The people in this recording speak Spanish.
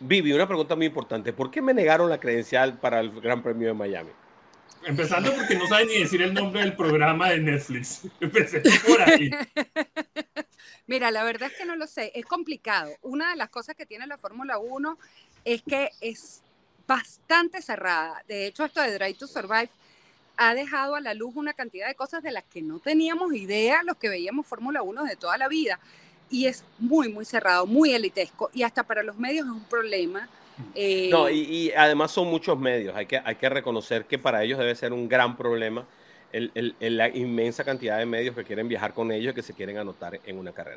Vivi, una pregunta muy importante. ¿Por qué me negaron la credencial para el Gran Premio de Miami? Empezando porque no saben ni decir el nombre del programa de Netflix. Empecé por ahí. Mira, la verdad es que no lo sé. Es complicado. Una de las cosas que tiene la Fórmula 1 es que es bastante cerrada. De hecho, esto de Drive to Survive ha dejado a la luz una cantidad de cosas de las que no teníamos idea los que veíamos Fórmula 1 de toda la vida. Y es muy, muy cerrado, muy elitesco. Y hasta para los medios es un problema. Eh, no, y, además son muchos medios. Hay que, hay que reconocer que para ellos debe ser un gran problema el, la inmensa cantidad de medios que quieren viajar con ellos y que se quieren anotar en una carrera.